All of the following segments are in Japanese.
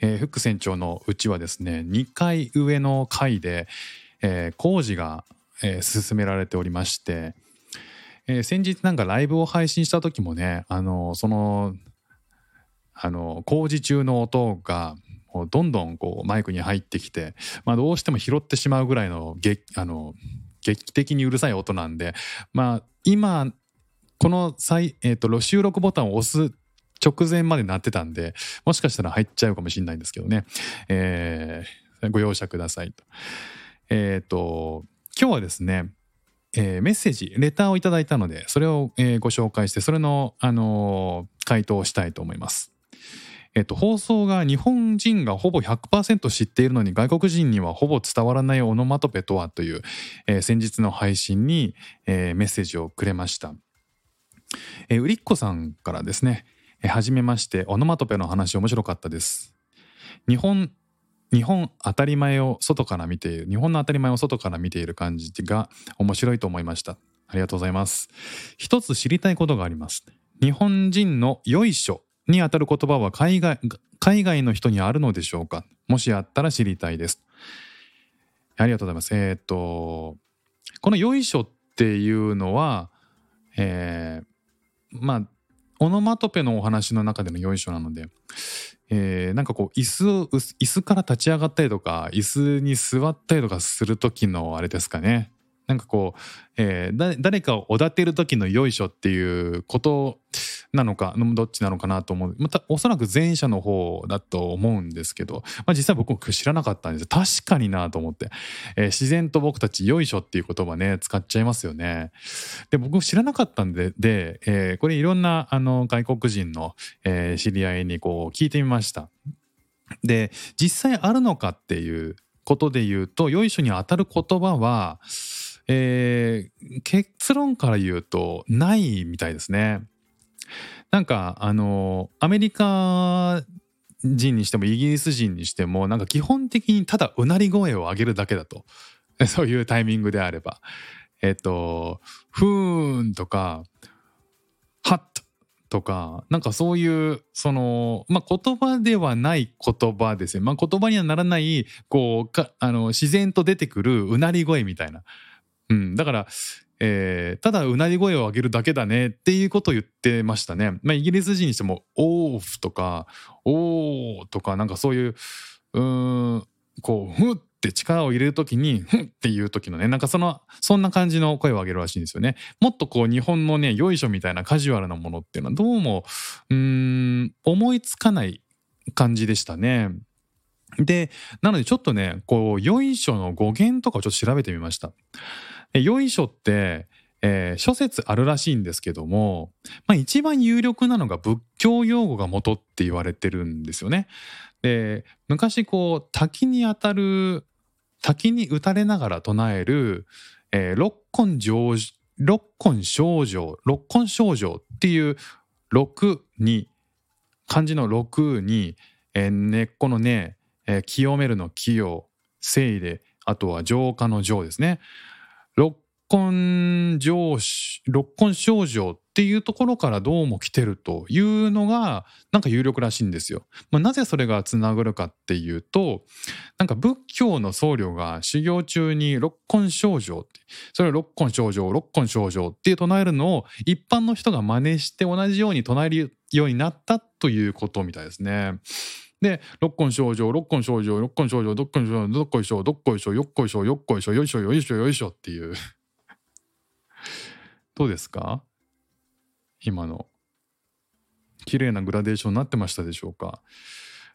えー、フック船長のうちはですね、2階上の階で、えー工事が、えー進められておりまして、えー先日なんかライブを配信した時もね、あのそのあの工事中の音がどんどんこうマイクに入ってきて、まあ、どうしても拾ってしまうぐらいの劇あの劇的にうるさい音なんで、まあ、今この再、えー、と収録ボタンを押す直前まで鳴ってたんでもしかしたら入っちゃうかもしれないんですけどね、えーご容赦くださいと。えっ、と今日はですねえーメッセージレターをいただいたのでそれを、えーご紹介してそれの、あのー回答をしたいと思います。えっと、放送が日本人がほぼ100%知っているのに外国人にはほぼ伝わらないオノマトペとはという、えー先日の配信に、えーメッセージをくれました。えーうりっこさんからですね、えーはじめましてオノマトペの話面白かったです。日本日本当たり前を外から見ている日本の当たり前を外から見ている感じが面白いと思いました。ありがとうございます。一つ知りたいことがあります。日本人のよいしょにあたる言葉は海外海外の人にあるのでしょうか？もしあったら知りたいです。ありがとうございます。えーっとこのよいしょっていうのはえーまあオノマトペのお話の中でのよいしょなのでえーなんかこう椅子を椅子から立ち上がったりとか椅子に座ったりとかする時のあれですかね。なんかこう、えー誰かをおだてる時のよいしょっていうことをなのかどっちなのかなと思う。またおそらく前者の方だと思うんですけど、まあ、実際僕も知らなかったんです確かになと思って、えー自然と僕たちよいしょっていう言葉ね使っちゃいますよね。で僕知らなかったんでで、えーこれいろんなあの外国人の、えー知り合いにこう聞いてみました。で実際あるのかっていうことで言うとよいしょに当たる言葉は、えー結論から言うとないみたいですね。なんかあのアメリカ人にしてもイギリス人にしてもなんか基本的にただうなり声を上げるだけだと。そういうタイミングであれば。えっと「ふーん」とか「はっ」とかなんかそういうそのまあ言葉ではない言葉ですよ。まあ言葉にはならないこうかあの自然と出てくるうなり声みたいな、うん、だから、えーただうなり声を上げるだけだねっていうことを言ってましたね、まあ、イギリス人にしても「オーフ」とか「おー」とかなんかそういううんこう「ふっ」て力を入れる時に「ふっ」っていう時のねなんかそのそんな感じの声を上げるらしいんですよね。もっとこう日本のねよいしょみたいなカジュアルなものっていうのはどうもうん思いつかない感じでしたね。でなのでちょっとねこうよいしょの語源とかをちょっと調べてみました。よいしょって、えー諸説あるらしいんですけども、まあ、一番有力なのが仏教用語が元って言われてるんですよね。で昔こう滝に当たる滝に打たれながら唱える、六根上六根症状六根症状っていう六に漢字の六に、えー根っこの根、えー清めるの清聖であとは浄化の浄ですね。六根上六根症状っていうところからどうも来てるというのがなんか有力らしいんですよ。まあ、なぜそれがつながるかっていうとなんか仏教の僧侶が修行中に六根症状ってそれを六根症状六根症状って唱えるのを一般の人が真似して同じように唱えるようになったということみたいですね。で六根症状六根症状六根症状どっこいしょどっこいしょどっこいしょよっこいしょよっこいしょよいしょよいしょよいしょっていうどうですか？今の。綺麗なグラデーションになってましたでしょうか？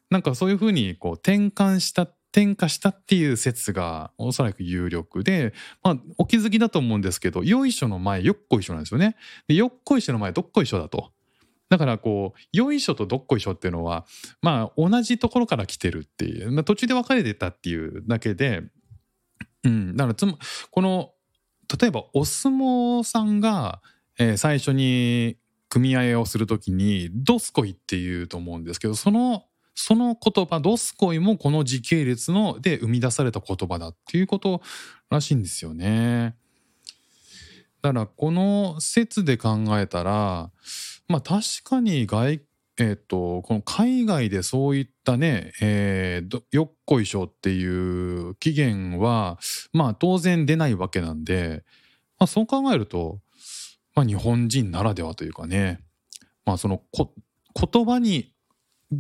なんかそういうふうにこう転換した転化したっていう説がおそらく有力で、まあ、お気づきだと思うんですけどよいしょの前よっこいしょなんですよね。でよっこいしょの前どっこいしょだと。だからこう、よいしょとどっこいしょっていうのは、まあ同じところから来てるっていう、まあ、途中で分かれてたっていうだけで、うん、だからつま、この、例えばお相撲さんが、えー最初に組合をするときに、どすこいっていうと思うんですけど、その、その言葉、どすこいもこの時系列ので生み出された言葉だっていうことらしいんですよね。だからこの説で考えたら、まあ確かに外、えっ、と、この海外でそういったね、えーよっこいしょっていう起源は、まあ当然出ないわけなんで、まあそう考えると、まあ日本人ならではというかね、まあそのこ言葉に、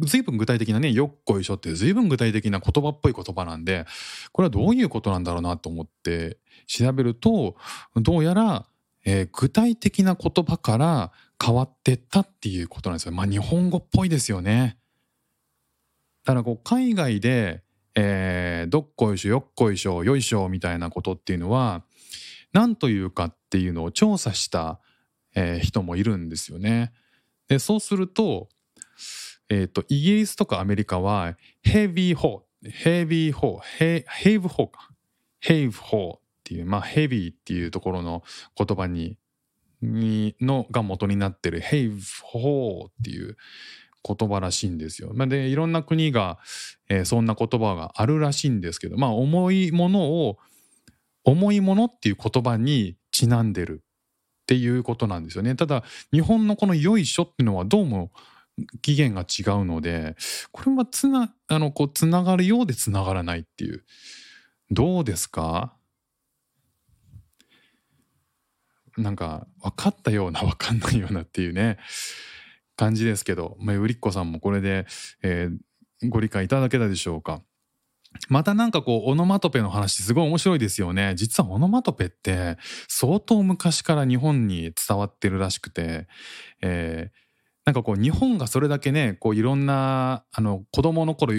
随分具体的なね、よっこいしょって随分具体的な言葉っぽい言葉なんで、これはどういうことなんだろうなと思って調べると、どうやら、えー具体的な言葉から変わってったっていうことなんですよ。まあ日本語っぽいですよね。だからこう海外で、えーどっこいしょよっこいしょよいしょみたいなことっていうのは何というかっていうのを調査した、えー人もいるんですよね。でそうすると,、えー、とイギリスとかアメリカはヘビーホーヘビーホーヘヘイブホーかヘイブホーっていうまあヘビーっていうところの言葉ににのが元になってるヘイブホーっていう言葉らしいんですよ。でいろんな国が、えーそんな言葉があるらしいんですけどまあ重いものを重いものっていう言葉にちなんでるっていうことなんですよね。ただ日本のこの「よいしょ」っていうのはどうも起源が違うのでこれはつなあのこうつながるようでつながらないっていうどうですか？なんか分かったような分かんないようなっていうね感じですけど、まあ、うりっこさんもこれで、えーご理解いただけたでしょうか。またなんかこうオノマトペの話すごい面白いですよね。実はオノマトペって相当昔から日本に伝わってるらしくて、えーなんかこう日本がそれだけねこういろんなあの子供の頃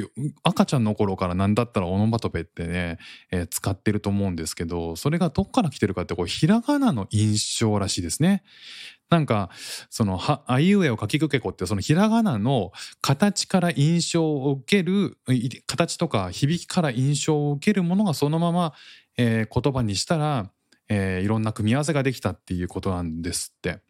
赤ちゃんの頃からなんだったらオノマトペってね、えー使ってると思うんですけどそれがどっから来てるかってこうひらがなの印象らしいですね。なんかそのあいうえを書きくけこってそのひらがなの形から印象を受ける形とか響きから印象を受けるものがそのまま、えー言葉にしたら、えーいろんな組み合わせができたっていうことなんですって。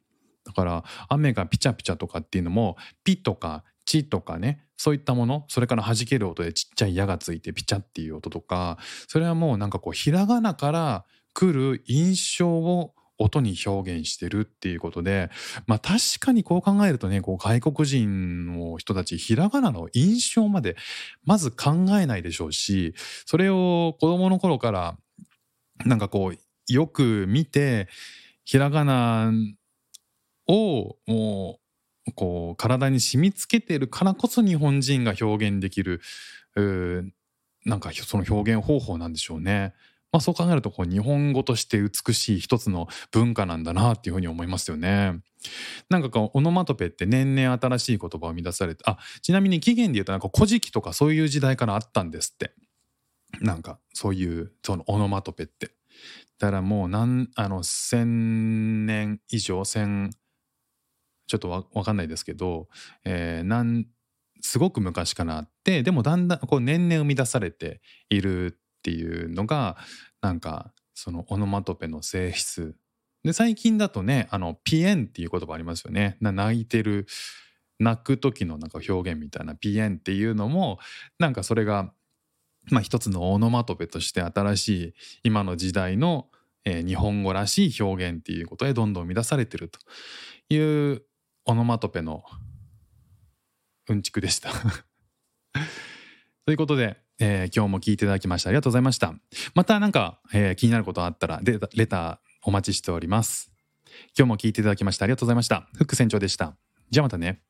だから雨がピチャピチャとかっていうのもピとかチとかねそういったものそれから弾ける音でちっちゃい矢がついてピチャっていう音とかそれはもうなんかこうひらがなから来る印象を音に表現してるっていうことでまあ確かにこう考えるとねこう外国人の人たちひらがなの印象までまず考えないでしょうしそれを子供の頃からなんかこうよく見てひらがなをもうこう体に染み付けてるからこそ日本人が表現できるうーなんかその表現方法なんでしょうね。まあ、そう考えるとこう日本語として美しい一つの文化なんだなっていうふうに思いますよね。なんかこうオノマトペって年々新しい言葉を生み出されてあちなみに起源で言うとなんか古事記とかそういう時代からあったんですって。なんかそういうそのオノマトペって。だからもうなんあの1,000年以上1,000ちょっとわわかんないですけど、えーなんすごく昔からあってでもだんだんこう年々生み出されているっていうのがなんかそのオノマトペの性質。で最近だとねあのピエンっていう言葉ありますよね。泣いてる泣く時のなんか表現みたいなピエンっていうのもなんかそれがまあ一つのオノマトペとして新しい今の時代の、えー日本語らしい表現っていうことでどんどん生み出されてるというオノマトペのうんちくでした。ということで、えー今日も聞いていただきましてありがとうございました。またなんか、えー気になることあったらレレターお待ちしております。今日も聞いていただきましてありがとうございました。フック船長でした。じゃあまたね。